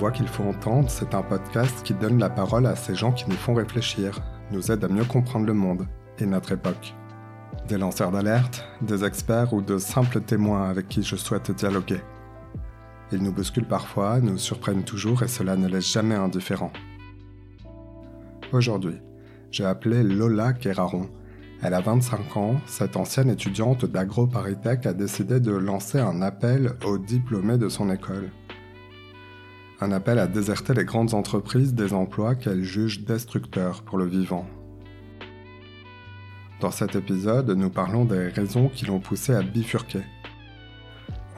Voix qu'il faut entendre, c'est un podcast qui donne la parole à ces gens qui nous font réfléchir, nous aident à mieux comprendre le monde et notre époque. Des lanceurs d'alerte, des experts ou de simples témoins avec qui je souhaite dialoguer. Ils nous bousculent parfois, nous surprennent toujours et cela ne laisse jamais indifférent. Aujourd'hui, j'ai appelé Lola Keraron. Elle a 25 ans, cette ancienne étudiante d'AgroParisTech a décidé de lancer un appel aux diplômés de son école un appel à déserter les grandes entreprises des emplois qu'elle juge destructeurs pour le vivant. Dans cet épisode, nous parlons des raisons qui l'ont poussée à bifurquer.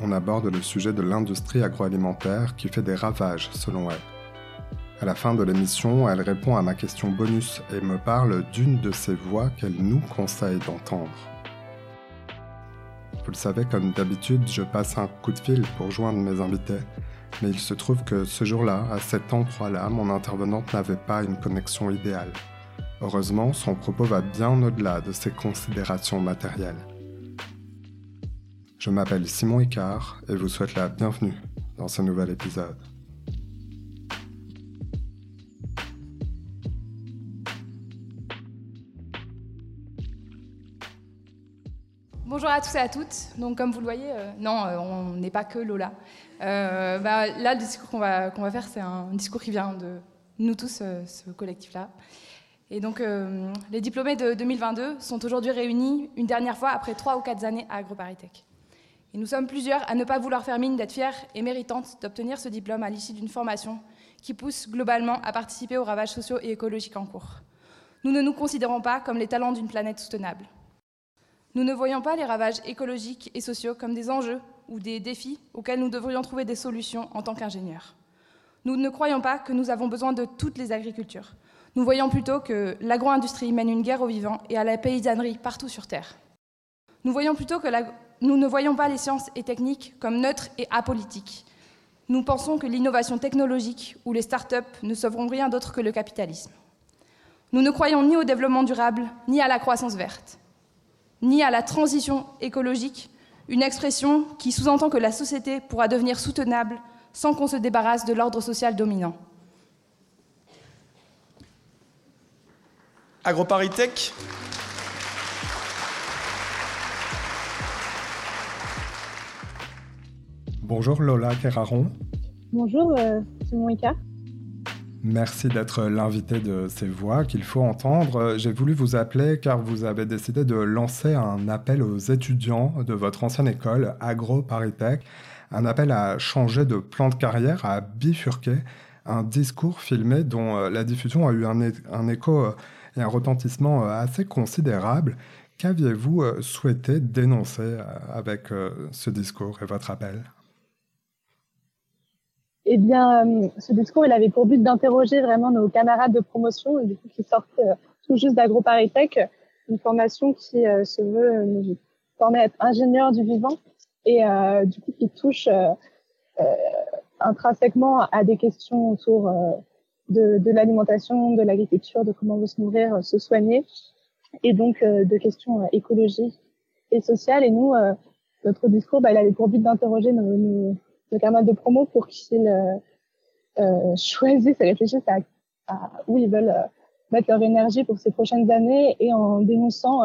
On aborde le sujet de l'industrie agroalimentaire qui fait des ravages selon elle. À la fin de l'émission, elle répond à ma question bonus et me parle d'une de ces voix qu'elle nous conseille d'entendre. Vous le savez, comme d'habitude, je passe un coup de fil pour joindre mes invités mais il se trouve que ce jour-là, à cet endroit-là, mon intervenante n'avait pas une connexion idéale. Heureusement, son propos va bien au-delà de ses considérations matérielles. Je m'appelle Simon Icard et vous souhaite la bienvenue dans ce nouvel épisode. Bonjour à tous et à toutes. Donc, comme vous le voyez, euh, non, euh, on n'est pas que Lola. Euh, bah, là, le discours qu'on va, faire, c'est un discours qui vient de nous tous, euh, ce collectif-là. Et donc, euh, les diplômés de 2022 sont aujourd'hui réunis une dernière fois après trois ou quatre années à AgroParisTech. Et nous sommes plusieurs à ne pas vouloir faire mine d'être fiers et méritantes d'obtenir ce diplôme à l'issue d'une formation qui pousse globalement à participer aux ravages sociaux et écologiques en cours. Nous ne nous considérons pas comme les talents d'une planète soutenable. Nous ne voyons pas les ravages écologiques et sociaux comme des enjeux ou des défis auxquels nous devrions trouver des solutions en tant qu'ingénieurs. Nous ne croyons pas que nous avons besoin de toutes les agricultures. Nous voyons plutôt que l'agro-industrie mène une guerre aux vivants et à la paysannerie partout sur Terre. Nous, voyons plutôt que nous ne voyons pas les sciences et techniques comme neutres et apolitiques. Nous pensons que l'innovation technologique ou les start-up ne sauveront rien d'autre que le capitalisme. Nous ne croyons ni au développement durable, ni à la croissance verte, ni à la transition écologique, une expression qui sous-entend que la société pourra devenir soutenable sans qu'on se débarrasse de l'ordre social dominant. AgroParisTech Bonjour Lola Kerraron. Bonjour euh, Simon Ika. Merci d'être l'invité de ces voix qu'il faut entendre. J'ai voulu vous appeler car vous avez décidé de lancer un appel aux étudiants de votre ancienne école, Agro Paritech, un appel à changer de plan de carrière, à bifurquer, un discours filmé dont euh, la diffusion a eu un, écho euh, et un retentissement euh, assez considérable. Qu'aviez-vous souhaité dénoncer avec ce discours et votre appel? Eh bien, euh, ce discours, il avait pour but d'interroger vraiment nos camarades de promotion, du coup, qui sortent euh, tout juste d'AgroParisTech, une formation qui euh, se veut nous former à être ingénieur du vivant et du coup qui touche intrinsèquement à des questions autour de, l'alimentation, de l'agriculture, de comment on veut se nourrir, se soigner, et donc de questions écologiques et sociales. Et nous, notre discours, bah, il avait pour but d'interroger nos, nos de camarades de promo pour qu'ils euh, euh, choisissent et réfléchissent à, où ils veulent euh, mettre leur énergie pour ces prochaines années et en dénonçant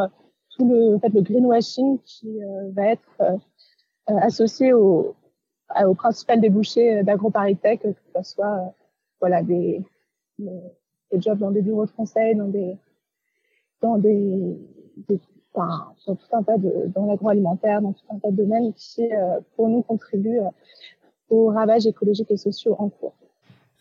tout le, fait, le greenwashing qui va être associé au, principal débouché d'AgroParisTech, que ce soit voilà, des, des, jobs dans des bureaux de conseil, dans des, dans des, sur tout un tas de, dans l'agroalimentaire, dans tout un tas de domaines qui, pour nous, contribuent aux ravages écologiques et sociaux en cours.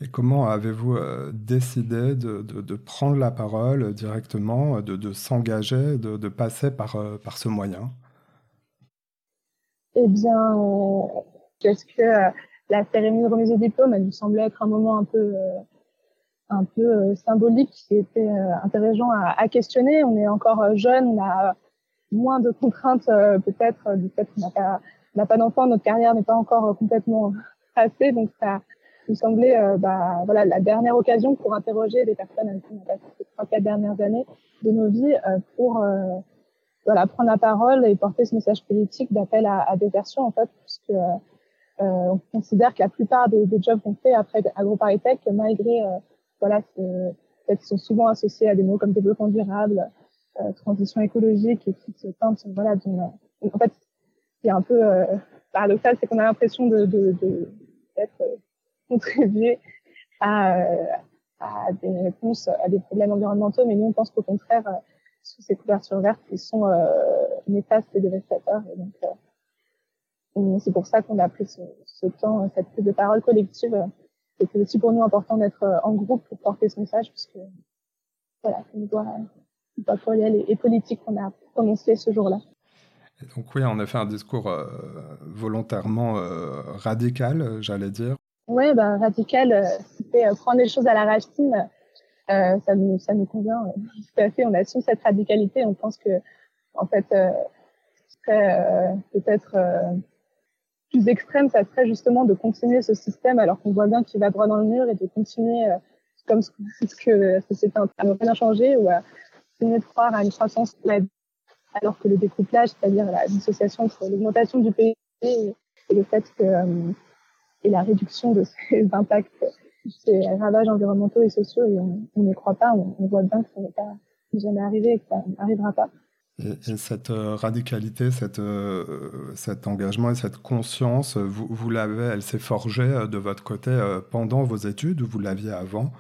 Et comment avez-vous euh, décidé de, de, de, prendre la parole directement, de, de s'engager, de, passer par, euh, par ce moyen? Eh bien, parce que euh, la cérémonie de remise de diplôme, elle nous semblait être un moment un peu, un peu symbolique qui était intéressant à, à, questionner. On est encore jeune, on a moins de contraintes peut-être du fait qu'on n'a pas on n'a pas d'enfant, notre carrière n'est pas encore euh, complètement tracée, donc ça nous semblait euh, bah, voilà, la dernière occasion pour interroger les personnes avec qui on a passé ces trois, quatre dernières années de nos vies euh, pour voilà, prendre la parole et porter ce message politique d'appel à, à désertion, en fait, puisque on considère que la plupart des, des jobs qu'on fait après AgroParisTech, malgré voilà, peut-être sont souvent associés à des mots comme développement durable, transition écologique et qui se voilà d'une en fait qui un peu paradoxal c'est qu'on a l'impression de, de, de d'être contribué à, à des réponses à des problèmes environnementaux mais nous on pense qu'au contraire sous ces couvertures vertes qui sont euh, néfastes et dévastateurs. Et donc, euh, c'est pour ça qu'on a pris ce, ce, temps, cette prise de parole collective. C'était aussi pour nous important d'être euh, en groupe pour porter ce message, puisque voilà, c'est une voix, une voix et, politique qu'on a prononcée ce jour-là. Donc oui, on a fait un discours euh, volontairement euh, radical, j'allais dire. Oui, ben, radical, c'était prendre les choses à la racine euh, ça nous convient euh, tout à fait. On assume cette radicalité. On pense que en fait, euh, peut-être plus extrême, ça serait justement de continuer ce système alors qu'on voit bien qu'il va droit dans le mur et de continuer comme ce, que est en train de rien changer ou à continuer de croire à une croissance alors que le découplage, c'est-à-dire la dissociation entre l'augmentation du PIB et, le fait que et la réduction de ces impacts ces ravages environnementaux et sociaux on n'y croit pas, on, voit bien que ça n'est pas jamais arrivé et que ça n'arrivera pas. Et, cette euh, radicalité, euh, cet engagement et cette conscience, vous, l'avez, elle s'est forgée euh, de votre côté pendant vos études ou vous l'aviez avant?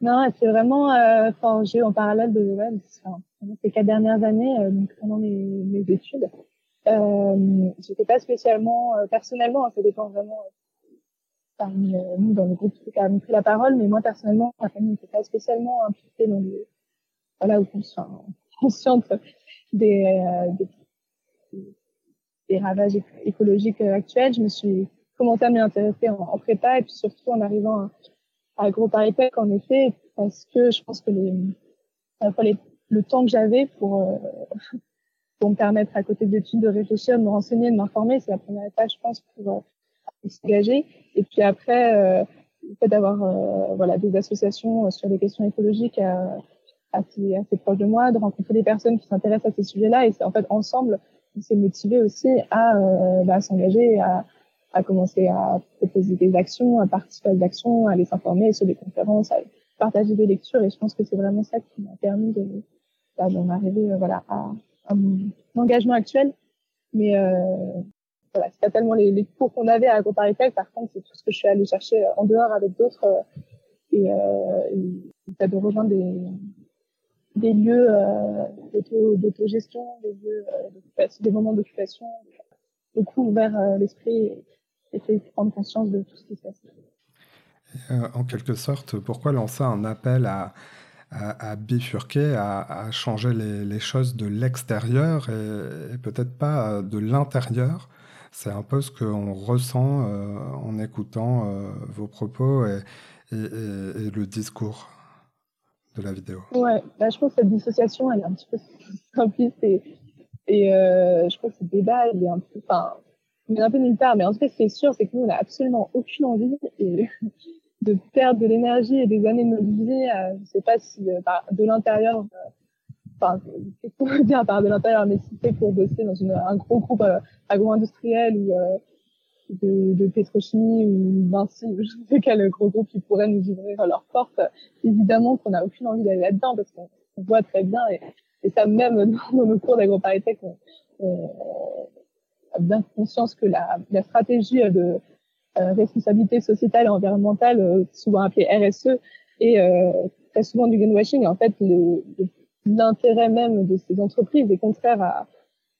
Non, s'est vraiment forgée en parallèle de ouais, ces quatre dernières années, donc pendant mes, mes études. Euh, j'étais pas spécialement, personnellement, hein, ça dépend vraiment parmi euh, nous dans le groupe qui a pris la parole, mais moi personnellement, ma famille n'était pas spécialement impliquée dans le voilà, ou consciente des, euh, des, des, ravages écologiques euh, actuels. Je me suis commencé à m'y intéresser en, prépa et puis surtout en arrivant à AgroParisTech, en effet, parce que je pense que les, les, le temps que j'avais pour, euh, pour me permettre à côté d'études de réfléchir, de me renseigner, de m'informer, c'est la première étape, je pense, pour s'engager. Et puis après, euh, le fait d'avoir euh, voilà des associations euh, sur des questions écologiques assez, assez proches de moi, de rencontrer des personnes qui s'intéressent à ces sujets-là, et c'est en fait ensemble on s'est motivé aussi à bah, s'engager, à, à commencer à proposer des actions, à participer à des actions, à aller s'informer sur des conférences, à partager des lectures. Et je pense que c'est vraiment ça qui m'a permis de bah, d'en arriver voilà à, à, mon engagement actuel. Mais euh, voilà, c'est pas tellement les, cours qu'on avait à AgroParisTech, par contre, c'est tout ce que je suis allée chercher en dehors avec d'autres euh, et, euh, de rejoindre des, des lieux euh, d'autogestion, des lieux euh, des moments d'occupation, beaucoup ouvert euh, l'esprit et fait prendre conscience de tout ce qui se passe. Euh, en quelque sorte, pourquoi lancer un appel à, à, à bifurquer, à, à, changer les, les choses de l'extérieur et, et peut-être pas de l'intérieur? C'est un peu ce qu'on ressent euh, en écoutant euh, vos propos et, et, et, le discours de la vidéo. Ouais, bah, je pense que cette dissociation, elle est un petit peu simpliste et, et je crois que ce débat, il est un peu, enfin, est un peu nulle part. Mais en tout cas, ce qui est sûr, c'est que nous, on n'a absolument aucune envie de perdre de l'énergie et des années de notre vie. Euh, je sais pas si euh, de l'intérieur, enfin, c'est pour dire par de l'intérieur, mais si c'est pour bosser dans un gros groupe euh, agro-industriel ou euh, de, pétrochimie ou Vinci ou je sais quel gros groupe qui pourrait nous ouvrir leurs portes, évidemment qu'on n'a aucune envie d'aller là-dedans parce qu'on voit très bien et, ça même dans nos cours d'agro-parisTech, on, on, bien conscience que la, stratégie de euh, responsabilité sociétale et environnementale, euh, souvent appelée RSE, est euh, très souvent du greenwashing. En fait, l'intérêt même de ces entreprises est contraire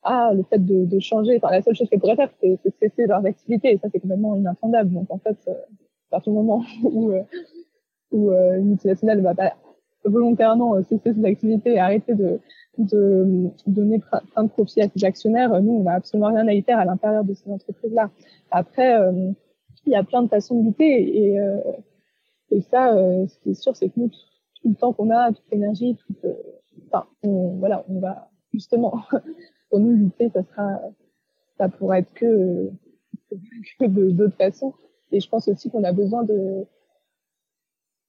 à, le fait de, changer. Enfin, la seule chose qu'elles pourraient faire, c'est cesser leurs activités. Et ça, c'est complètement inintendable. Donc, en fait, euh, à partir du moment où, euh, euh, une multinationale va pas volontairement cesser ses activités et arrêter de, de donner plein de profit à ses actionnaires, nous, on n'a absolument rien à y faire à l'intérieur de ces entreprises-là. Après, il y a plein de façons de lutter et, et ça, ce qui est sûr, c'est que nous, tout le temps qu'on a, toute l'énergie, toute, enfin, on, voilà, on va justement pour nous lutter, ça sera, ça pourra être que, que d'autres façons. Et je pense aussi qu'on a besoin de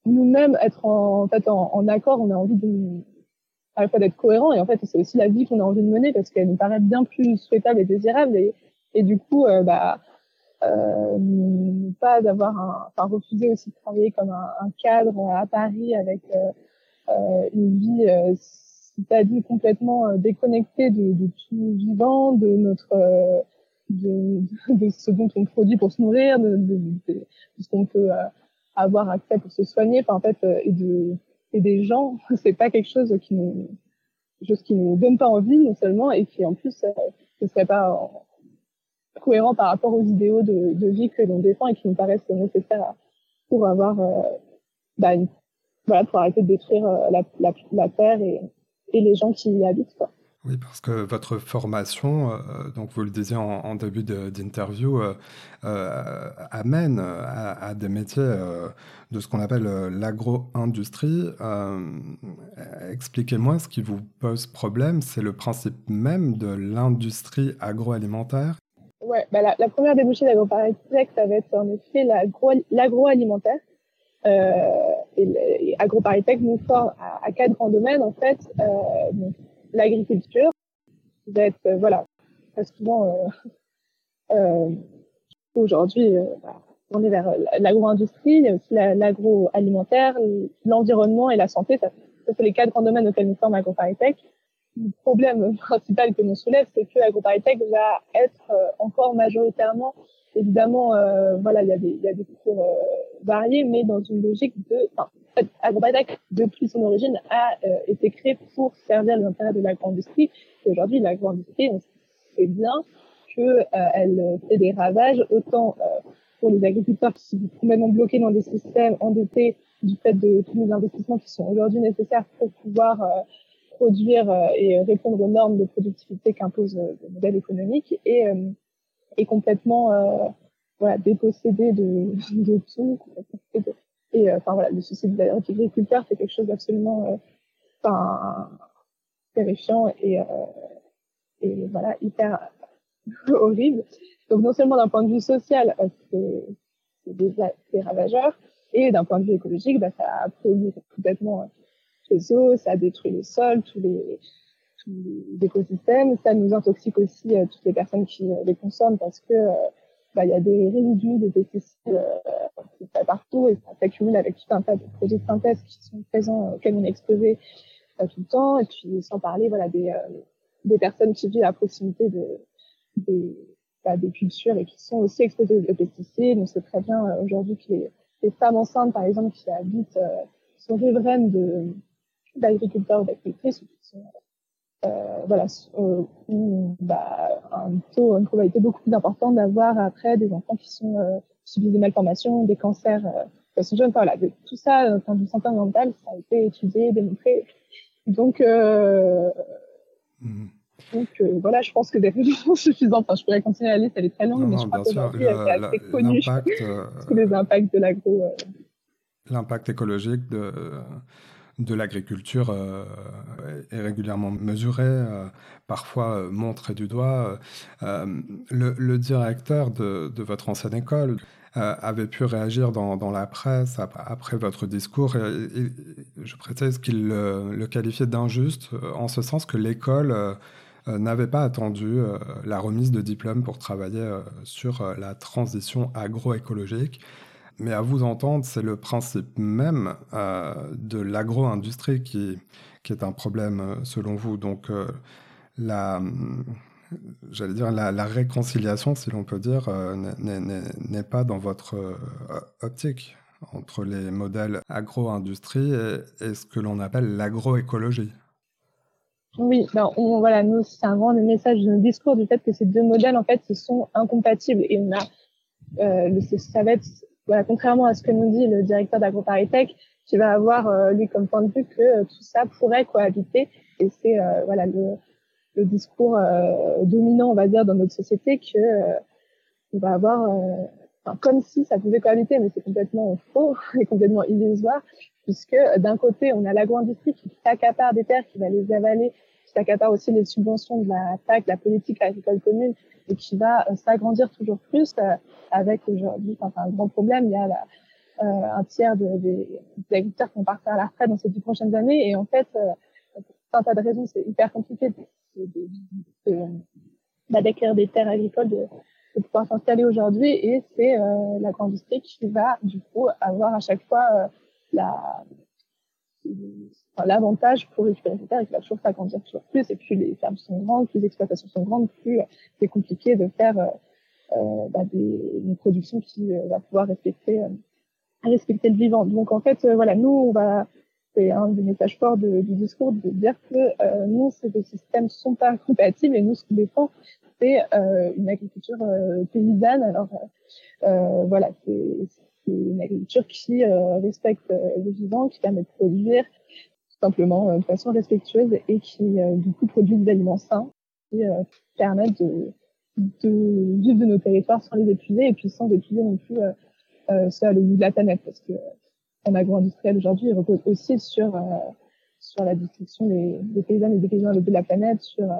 nous-mêmes être en, en fait en, en, accord. On a envie de à la d'être cohérent et en fait c'est aussi la vie qu'on a envie de mener parce qu'elle nous paraît bien plus souhaitable et désirable et, et du coup euh, bah euh, pas d'avoir un, enfin refuser aussi de travailler comme un, cadre à Paris avec euh, une vie c'est-à-dire complètement déconnectée de, tout vivant, de notre de, ce dont on produit pour se nourrir, de ce qu'on peut avoir accès pour se soigner, enfin en fait et de et des gens, c'est pas quelque chose qui nous chose qui nous donne pas envie non seulement et qui en plus ne serait pas cohérent par rapport aux idéaux de, de vie que l'on défend et qui nous paraissent nécessaires pour avoir, euh, bah, voilà, pour arrêter de détruire euh, la, la, la terre et, et, les gens qui y habitent. Quoi. Oui, parce que votre formation, euh, donc vous le disiez en, début d'interview, euh, euh, amène à, des métiers de ce qu'on appelle l'agro-industrie. Expliquez-moi ce qui vous pose problème, c'est le principe même de l'industrie agroalimentaire? Ouais, bah la, première débouchée d'AgroParisTech, ça va être en effet l'agroalimentaire. Et, AgroParisTech nous forme à, quatre grands domaines en fait. L'agriculture, qui va être euh, voilà très souvent euh, euh, aujourd'hui euh, bah, on est vers l'agro-industrie, l'agroalimentaire, l'environnement et la santé. Ça, ça c'est les quatre grands domaines auxquels nous forme AgroParisTech le problème principal que l'on soulève, c'est que AgroParisTech va être encore majoritairement, évidemment, euh, voilà, il y a des, il y a des cours variés, mais dans une logique de, enfin, AgroParisTech, depuis son origine, a euh, été créé pour servir les intérêts de l'agro-industrie. Et aujourd'hui, l'agro-industrie, on sait bien qu'elle fait des ravages, autant pour les agriculteurs qui sont complètement bloqués dans des systèmes endettés du fait de tous les investissements qui sont aujourd'hui nécessaires pour pouvoir produire euh, et répondre aux normes de productivité qu'impose euh, le modèle économique et, euh, et complètement voilà, dépossédé de tout. Et enfin voilà, le souci de l'agriculteur, c'est quelque chose d'absolument enfin, terrifiant et, et voilà, hyper horrible. Donc non seulement d'un point de vue social, c'est des, ravageurs, et d'un point de vue écologique, bah, ça a pollué complètement les eaux, ça détruit le sol, tous les, tous les écosystèmes. Ça nous intoxique aussi euh, toutes les personnes qui euh, les consomment parce que euh, bah, y a des résidus de pesticides euh, partout et ça s'accumule avec tout un tas de produits de synthèse qui sont présents auxquels on est exposé tout le temps. Et puis sans parler voilà des des personnes qui vivent à proximité de des, bah, des cultures et qui sont aussi exposées aux pesticides. On sait très bien aujourd'hui que les, les, femmes enceintes, par exemple, qui habitent sont riveraines d'agriculteurs ou d'agricultrices qui euh, voilà, euh, bah, un taux, une probabilité beaucoup plus importante d'avoir après des enfants qui sont euh, subissent des malformations, des cancers euh, sont jeunes. Enfin, voilà, de, tout ça, en termes de santé mentale, ça a été étudié, démontré. Donc, euh, mmh. donc euh, voilà, je pense que des raisons sont suffisantes. Enfin, je pourrais continuer la liste, elle est très longue, non, mais je crois qu'aujourd'hui, c'est assez connu euh, les impacts de l'agro. Euh, l'impact écologique de de l'agriculture euh, est régulièrement mesuré, euh, parfois euh, montré du doigt. Le, le, directeur de, votre ancienne école avait pu réagir dans, la presse après, votre discours. Je précise qu'il le, le, qualifiait d'injuste en ce sens que l'école n'avait pas attendu la remise de diplôme pour travailler sur la transition agroécologique. Mais à vous entendre, c'est le principe même euh, de l'agro-industrie qui, qui est un problème euh, selon vous. Donc, euh, la, j'allais dire, la, réconciliation, si l'on peut dire, n'est pas dans votre optique entre les modèles agro-industrie et, ce que l'on appelle l'agroécologie. Oui, ben voilà, c'est un grand message de notre discours du fait que ces deux modèles, en fait, sont incompatibles et on a, ça va être voilà, contrairement à ce que nous dit le directeur d'AgroParisTech, qui va avoir euh, lui comme point de vue que euh, tout ça pourrait cohabiter. Et c'est euh, voilà le, le discours dominant, on va dire, dans notre société que on va avoir enfin, comme si ça pouvait cohabiter, mais c'est complètement faux et complètement illusoire, puisque d'un côté, on a l'agro-industrie qui s'accapare des terres, qui va les avaler, qui s'accapare aussi les subventions de la PAC, la politique agricole commune, et qui va euh, s'agrandir toujours plus euh, avec aujourd'hui enfin, un grand problème. Il y a euh, un tiers de, des, agriculteurs qui vont partir à la retraite dans ces dix prochaines années. Et en fait, pour un tas de raisons, c'est hyper compliqué de, d'acquérir des terres agricoles de, pouvoir s'installer aujourd'hui et c'est la grande industrie qui va du coup avoir à chaque fois la l'avantage pour récupérer ces terres qui va toujours s'agrandir toujours plus et plus les fermes sont grandes, plus les exploitations sont grandes, plus c'est compliqué de faire euh, bah, des, une production qui va pouvoir respecter respecter le vivant. Donc en fait voilà nous on va c'est un des messages forts du discours de dire que euh, nous, ces deux systèmes sont pas compatibles et nous, ce qu'on défend, c'est euh, une agriculture euh, paysanne. Alors euh, voilà, c'est une agriculture qui respecte le vivant, qui permet de produire tout simplement de façon respectueuse et qui du coup produit des aliments sains qui permettent de, vivre de nos territoires sans les épuiser et puis sans épuiser non plus euh, ça le bout de la planète. Parce que agro-industriel aujourd'hui repose aussi sur euh, sur la destruction des, des paysans et des paysans de la planète, sur euh,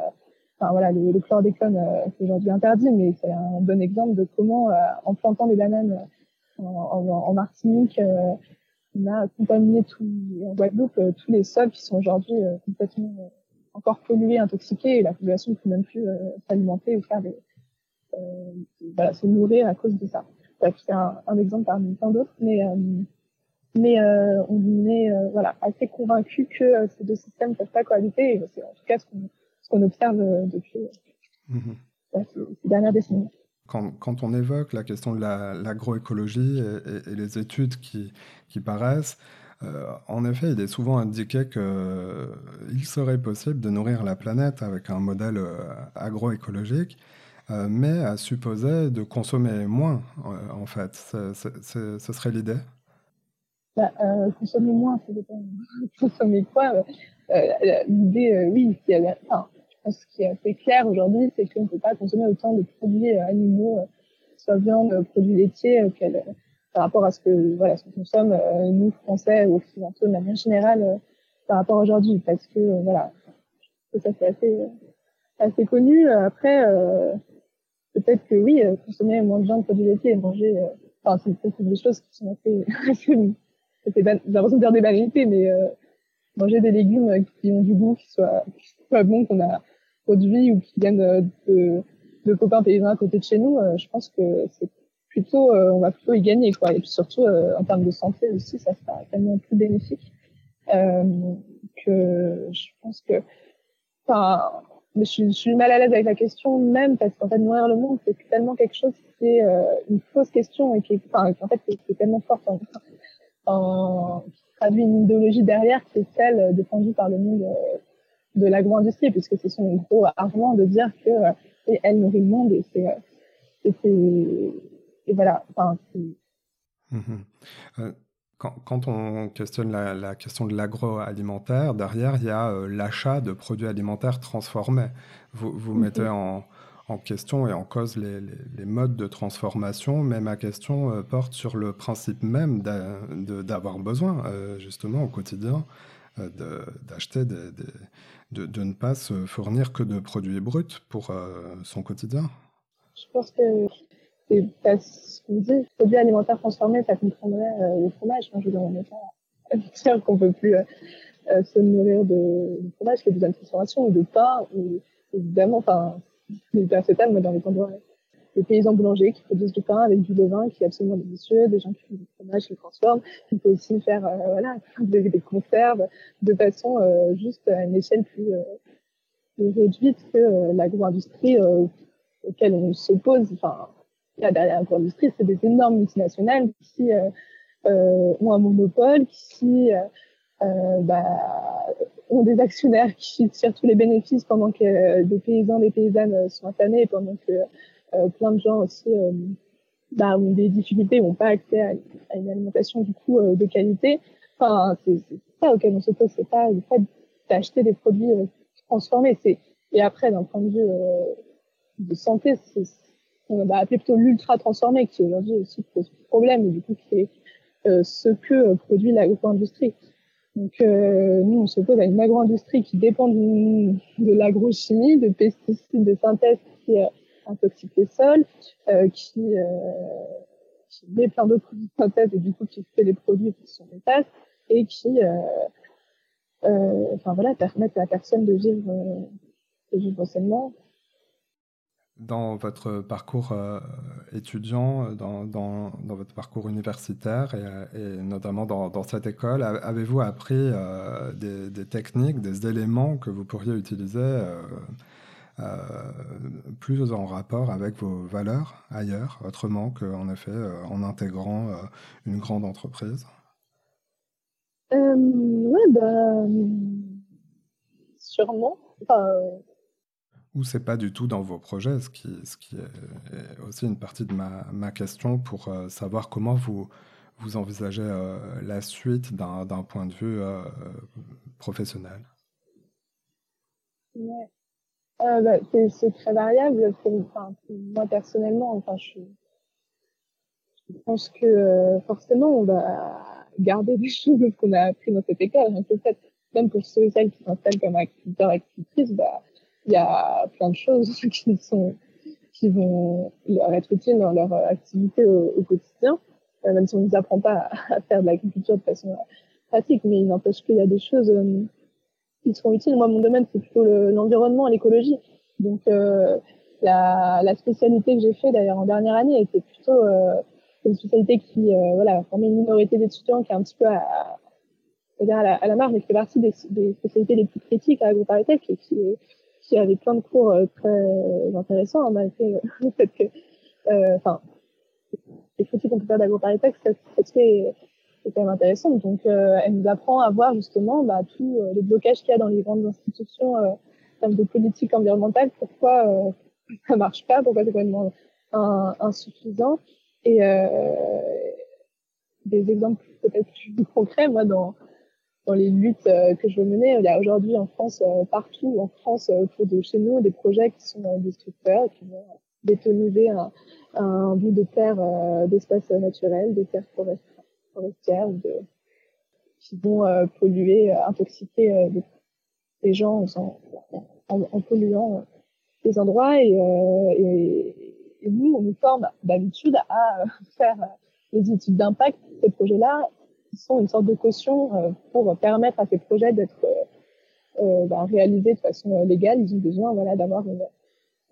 enfin voilà le, le chlordécone euh, c'est aujourd'hui interdit, mais c'est un bon exemple de comment en plantant des bananes en, en, en Martinique, on a contaminé tout en Guadeloupe tous les sols qui sont aujourd'hui complètement encore pollués, intoxiqués, et la population ne peut même plus s'alimenter ou faire des voilà se nourrir à cause de ça. C'est un, un exemple parmi tant d'autres, mais mais euh, on est euh, voilà assez convaincu que euh, ces deux systèmes ne peuvent pas cohabiter. Et c'est en tout cas ce qu'on observe depuis mmh ces dernières décennies. Quand, on évoque la question de l'agroécologie et, les études qui, paraissent, euh, en effet, il est souvent indiqué qu'il serait possible de nourrir la planète avec un modèle agroécologique, euh, mais à supposer de consommer moins, en fait. ce serait l'idée bah, euh, consommer moins, ça dépend. consommer quoi? Euh, euh, L'idée, euh, oui, qui est, enfin, ce qui est assez clair aujourd'hui, c'est qu'on ne peut pas consommer autant de produits animaux, soit viande, produits laitiers, par rapport à ce que voilà, ce qu'on consomme nous Français ou occidentaux de manière générale par rapport aujourd'hui, parce que voilà, ça c'est assez assez connu. Après, peut-être que oui, consommer moins de viande, produits laitiers et manger, enfin c'est des choses qui sont assez, assez j'ai l'impression de dire des banalités, mais euh, manger des légumes qui ont du goût, qui soient, qui soient bons, qu'on a produits ou qui viennent euh, de, de copains paysans à côté de chez nous, euh, je pense que c'est plutôt, euh, on va plutôt y gagner, quoi. Et puis surtout, en termes de santé aussi, ça sera tellement plus bénéfique que je pense que, enfin, je, je, suis mal à l'aise avec la question même parce qu'en fait nourrir le monde c'est tellement quelque chose qui est une fausse question et qui est, enfin, en fait c'est tellement fort qui traduit une idéologie derrière qui est celle défendue par le monde de l'agro-industrie, puisque c'est son gros argument de dire que euh, elle nourrit le monde et c'est euh, et, et voilà. Enfin, mmh quand, quand, on questionne la, la question de l'agroalimentaire, derrière, il y a l'achat de produits alimentaires transformés. Vous, vous mmh mettez en, en question et en cause les, les, modes de transformation, mais ma question euh, porte sur le principe même d'avoir besoin, euh, justement, au quotidien, euh, d'acheter, de, de, de, ne pas se fournir que de produits bruts pour son quotidien. Je pense que c'est parce qu'on dit produits alimentaires transformés, ça comprendrait le fromage. je veux dire, on n'est pas qu'on peut plus se nourrir de, fromage qui besoin de transformation ou de pain, ou évidemment, enfin, hyper moi, dans les endroits, les paysans boulangers qui produisent du pain avec du levain qui est absolument délicieux, des gens qui font du fromage, qui le transforment. On peut aussi faire, euh, voilà, des, conserves de façon euh, juste à une échelle plus, euh, réduite que euh, l'agro-industrie auquel on s'oppose. Enfin, derrière l'agro-industrie, c'est des énormes multinationales qui ont un monopole, qui bah, ont des actionnaires qui tirent tous les bénéfices pendant que euh, des paysans, des paysannes euh, sont affamés, pendant que euh, plein de gens aussi bah, ont des difficultés, n'ont pas accès à, une alimentation du coup de qualité. Enfin, c'est ça auquel on s'oppose, c'est pas le fait d'acheter des produits transformés. C'est et après, d'un point de vue de santé, on va appeler plutôt l'ultra transformé, qui aujourd'hui aussi pose problème, et du coup qui est ce que produit l'agro-industrie. Donc, euh, nous, on s'oppose à une agro-industrie qui dépend de, de l'agrochimie, de pesticides de synthèse qui euh, intoxiquent les sols, euh, qui, euh, qui met plein d'autres produits de synthèse et du coup qui fait les produits qui sont néfastes et qui, euh, enfin voilà, permettent à personne de vivre, de dans votre parcours étudiant, dans, dans, dans, votre parcours universitaire et, notamment dans, dans, cette école, avez-vous appris des, des, techniques, des éléments que vous pourriez utiliser plus en rapport avec vos valeurs ailleurs, autrement qu'en effet en intégrant une grande entreprise? Oui, bah, sûrement. Enfin, ou c'est pas du tout dans vos projets, ce qui, ce qui est aussi une partie de ma, ma question pour euh, savoir comment vous, vous envisagez euh, la suite d'un point de vue euh, professionnel. Ouais. Bah, c'est très variable. Pour, moi personnellement, enfin, je, je pense que forcément on va garder des choses qu'on a appris dans cette école. Hein, peut-être même pour ceux et celles qui s'installent comme acteurs, actrices, bah, il y a plein de choses qui sont qui vont leur être utiles dans leur activité au, quotidien, euh, même si on ne nous apprend pas à, faire de l'agriculture de façon pratique, mais il n'empêche qu'il y a des choses euh, qui seront utiles. Moi, mon domaine, c'est plutôt l'environnement et l'écologie. Donc, euh, la, la, spécialité que j'ai fait d'ailleurs en dernière année était plutôt euh, une spécialité qui euh, voilà, formait une minorité d'étudiants qui est un petit peu à, à, la, à la marge, mais qui fait partie des, des spécialités les plus critiques à AgroParisTech et qui qui avait plein de cours euh, très intéressants, hein, malgré euh, le fait que, euh, enfin, les critiques qu'on peut faire d'AgroParisTech, cet aspect c'est quand même intéressant. Donc, elle nous apprend à voir justement bah, tous les blocages qu'il y a dans les grandes institutions en termes de politique environnementale, pourquoi euh, ça marche pas, pourquoi c'est complètement insuffisant? Et des exemples peut-être plus concrets, moi, dans, les luttes euh, que je veux mener. Il y a aujourd'hui en France, euh, partout en France, euh, autour de chez nous, des projets qui sont destructeurs, qui vont bétoniser un, un bout de terre d'espace naturel, des terres forestières, de, qui vont polluer, intoxiquer les gens en, en, en polluant les endroits. Et, et, nous, on nous forme d'habitude à faire des études d'impact ces projets-là sont une sorte de caution euh, pour permettre à ces projets d'être euh, euh, bah, réalisés de façon légale. Ils ont besoin d'avoir une,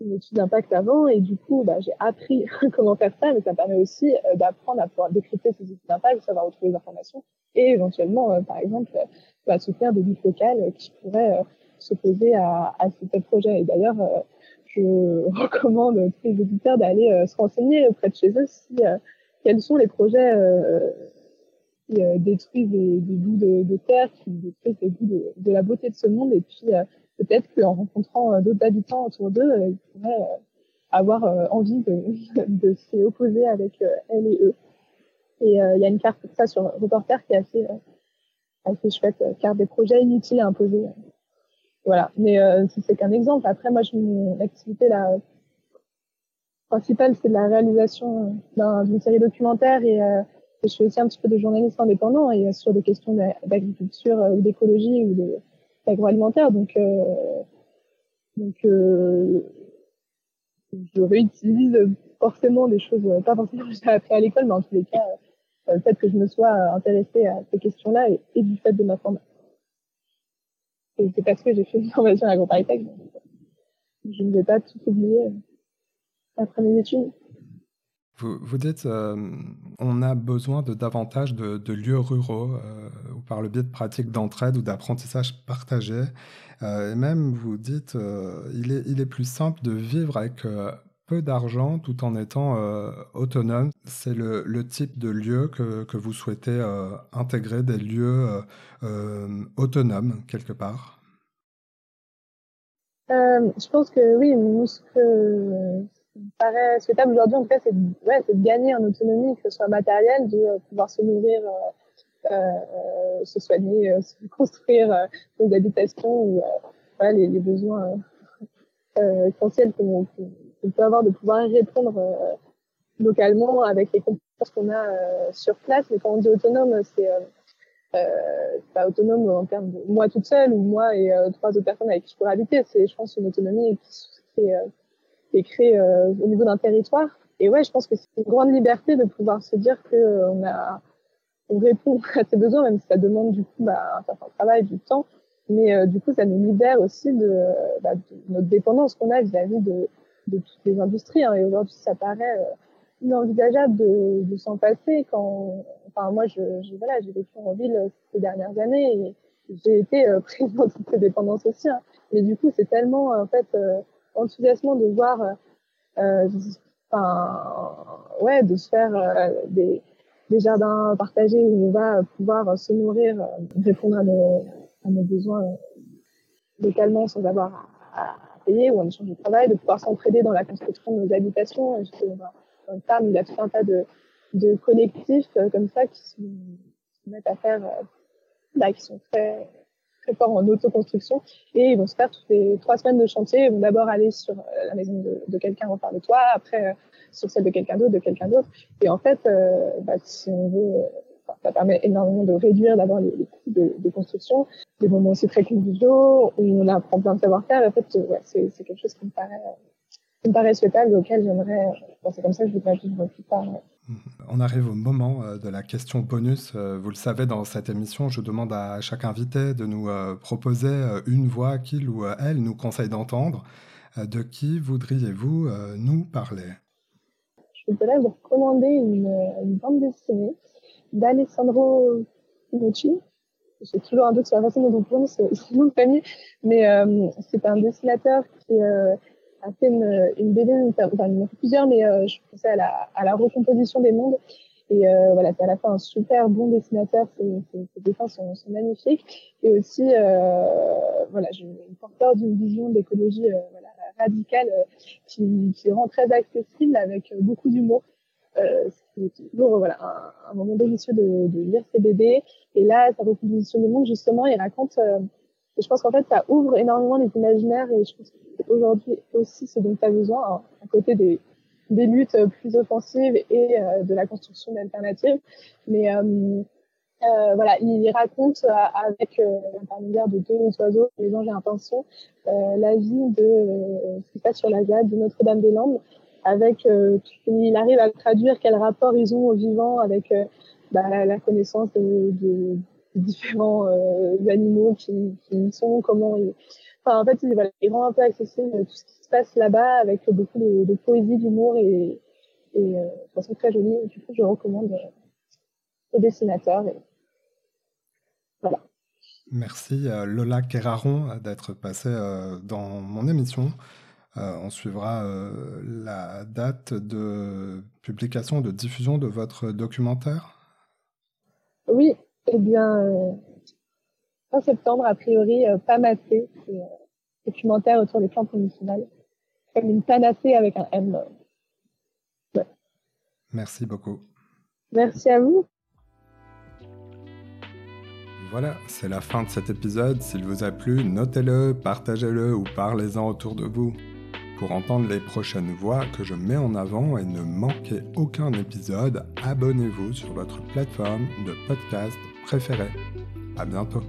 une étude d'impact avant et du coup bah, j'ai appris comment faire ça mais ça permet aussi euh, d'apprendre à pouvoir décrypter ces études d'impact savoir retrouver les informations et éventuellement euh, par exemple bah, soutenir des luttes locales qui pourraient s'opposer à, à ces projets et d'ailleurs je recommande tous les auditeurs d'aller se renseigner auprès de chez eux si quels sont les projets qui euh, détruisent des, des, bouts de, terre, qui détruisent des bouts de, la beauté de ce monde. Et puis euh, peut-être qu'en rencontrant euh, d'autres habitants autour d'eux, ils pourraient avoir envie de, de s'y opposer avec elle et eux. Et il y a une carte pour ça sur Reporter qui est assez, assez chouette, carte des projets inutiles à imposer. Voilà, mais euh, c'est qu'un exemple. Après, moi, mon activité la principale, c'est de la réalisation d'une série documentaire et euh, je fais aussi un petit peu de journalisme indépendant sur des questions d'agriculture euh, ou d'écologie ou d'agroalimentaire. Donc, euh, donc euh, je réutilise forcément des choses, pas forcément que j'ai appris à l'école, mais en tous les cas, euh, le fait que je me sois intéressée à ces questions-là et, et, du fait de ma formation. C'est parce que j'ai fait une formation à AgroParisTech, je ne vais pas tout oublier après mes études. Vous, vous dites, euh, on a besoin de davantage de, lieux ruraux, euh, par le biais de pratiques d'entraide ou d'apprentissage partagé. Euh, et même, vous dites, euh, il, est, plus simple de vivre avec peu d'argent tout en étant autonome. C'est le, type de lieu que, vous souhaitez intégrer, des lieux autonomes quelque part. je pense que oui, nous, que me paraît souhaitable aujourd'hui, en tout c'est ouais, de gagner en autonomie, que ce soit matériel, de euh, pouvoir se nourrir, euh, euh, se soigner, se construire des habitations ou les, besoins essentiels qu'on qu peut avoir, de pouvoir répondre localement avec les compétences qu'on a sur place. Mais quand on dit autonome, c'est pas autonome en termes de moi toute seule ou moi et trois autres personnes avec qui je pourrais habiter. C'est, je pense, une autonomie qui est qui est créé euh, au niveau d'un territoire. Et ouais, je pense que c'est une grande liberté de pouvoir se dire que euh, on a, on répond à ses besoins, même si ça demande du coup bah, un certain travail, du temps. Mais euh, du coup, ça nous libère aussi de, bah, notre dépendance qu'on a vis-à-vis de, toutes les industries. Hein. Et aujourd'hui, ça paraît inenvisageable de, s'en passer quand, enfin, moi, je voilà, j'ai vécu en ville ces dernières années et j'ai été prise dans toutes ces dépendances aussi. Hein. Mais du coup, c'est tellement, en fait, enthousiasmant de voir, enfin, ouais, de se faire des, des jardins partagés où on va pouvoir se nourrir, répondre à nos, à nos besoins localement sans avoir à, payer ou en échange de travail, de pouvoir s'entraider dans la construction de nos habitations. Je dans le terme, il y a tout un tas de, de collectifs euh, comme ça qui se, mettent à faire, euh, bah, qui sont très, forts en autoconstruction et ils vont se faire toutes les trois semaines de chantier. Ils vont d'abord aller sur euh, la maison de, de quelqu'un, refaire le toit, après sur celle de quelqu'un d'autre, de quelqu'un d'autre. Et en fait, bah, si on veut ça permet énormément de réduire d'abord les, coûts de, construction, des moments aussi très conviviaux où on apprend plein de savoir-faire. En fait, c'est, quelque chose qui me paraît, qui me paraît souhaitable, auquel j'aimerais, c'est comme ça que je voudrais plus tard. Mhm. On arrive au moment euh, de la question bonus. Euh, vous le savez, dans cette émission, je demande à chaque invité de nous euh, proposer une voix qu'il ou elle nous conseille d'entendre. De qui voudriez-vous nous parler? Je voudrais vous recommander une, bande dessinée d'Alessandro Pinocchi. J'ai toujours un doute sur la façon dont on prononce son nom de famille, mais c'est un dessinateur qui a fait une, une BD, enfin il en a plusieurs, mais euh, je pensais à la, à la recomposition des mondes. Et euh, voilà, c'est à la fois un super bon dessinateur, ses, ses, ses dessins sont, sont, magnifiques, et aussi euh, voilà, je suis porteur d'une vision d'écologie voilà, radicale qui, qui rend très accessible avec beaucoup d'humour. Euh, c'est toujours voilà, un, un, moment délicieux de, de lire ces bébés. Et là, sa reposition du monde, justement, il raconte. Euh, et je pense qu'en fait, ça ouvre énormément les imaginaires. Et je pense qu'aujourd'hui aussi, ce dont tu as besoin, hein, à côté des, des luttes plus offensives et euh, de la construction d'alternatives. Mais euh, euh, voilà, il raconte avec euh, l'intermédiaire de deux oiseaux, les anges et un pinson, la vie de ce qui se passe sur la ZAD de Notre-Dame-des-Landes avec euh, il arrive à traduire quel rapport ils ont au vivant avec euh, bah, la, connaissance de, différents euh, animaux qui, qui sont, comment ils... Enfin, en fait, il, voilà, il rend un peu accessible tout ce qui se passe là-bas avec beaucoup de, de poésie, d'humour et, et de façon très jolie. Du coup, je recommande aux dessinateurs. Et... Voilà. Merci Lola Kerraron d'être passée dans mon émission. Euh, on suivra euh, la date de publication, de diffusion de votre documentaire? Oui, eh bien, euh, fin septembre, a priori, Pamaté, c'est documentaire autour des plantes médicinales, comme une panacée avec un M. Ouais. Merci beaucoup. Merci à vous. Voilà, c'est la fin de cet épisode. S'il vous a plu, notez-le, partagez-le ou parlez-en autour de vous. Pour entendre les prochaines voix que je mets en avant et ne manquer aucun épisode, abonnez-vous sur votre plateforme de podcast préférée. À bientôt.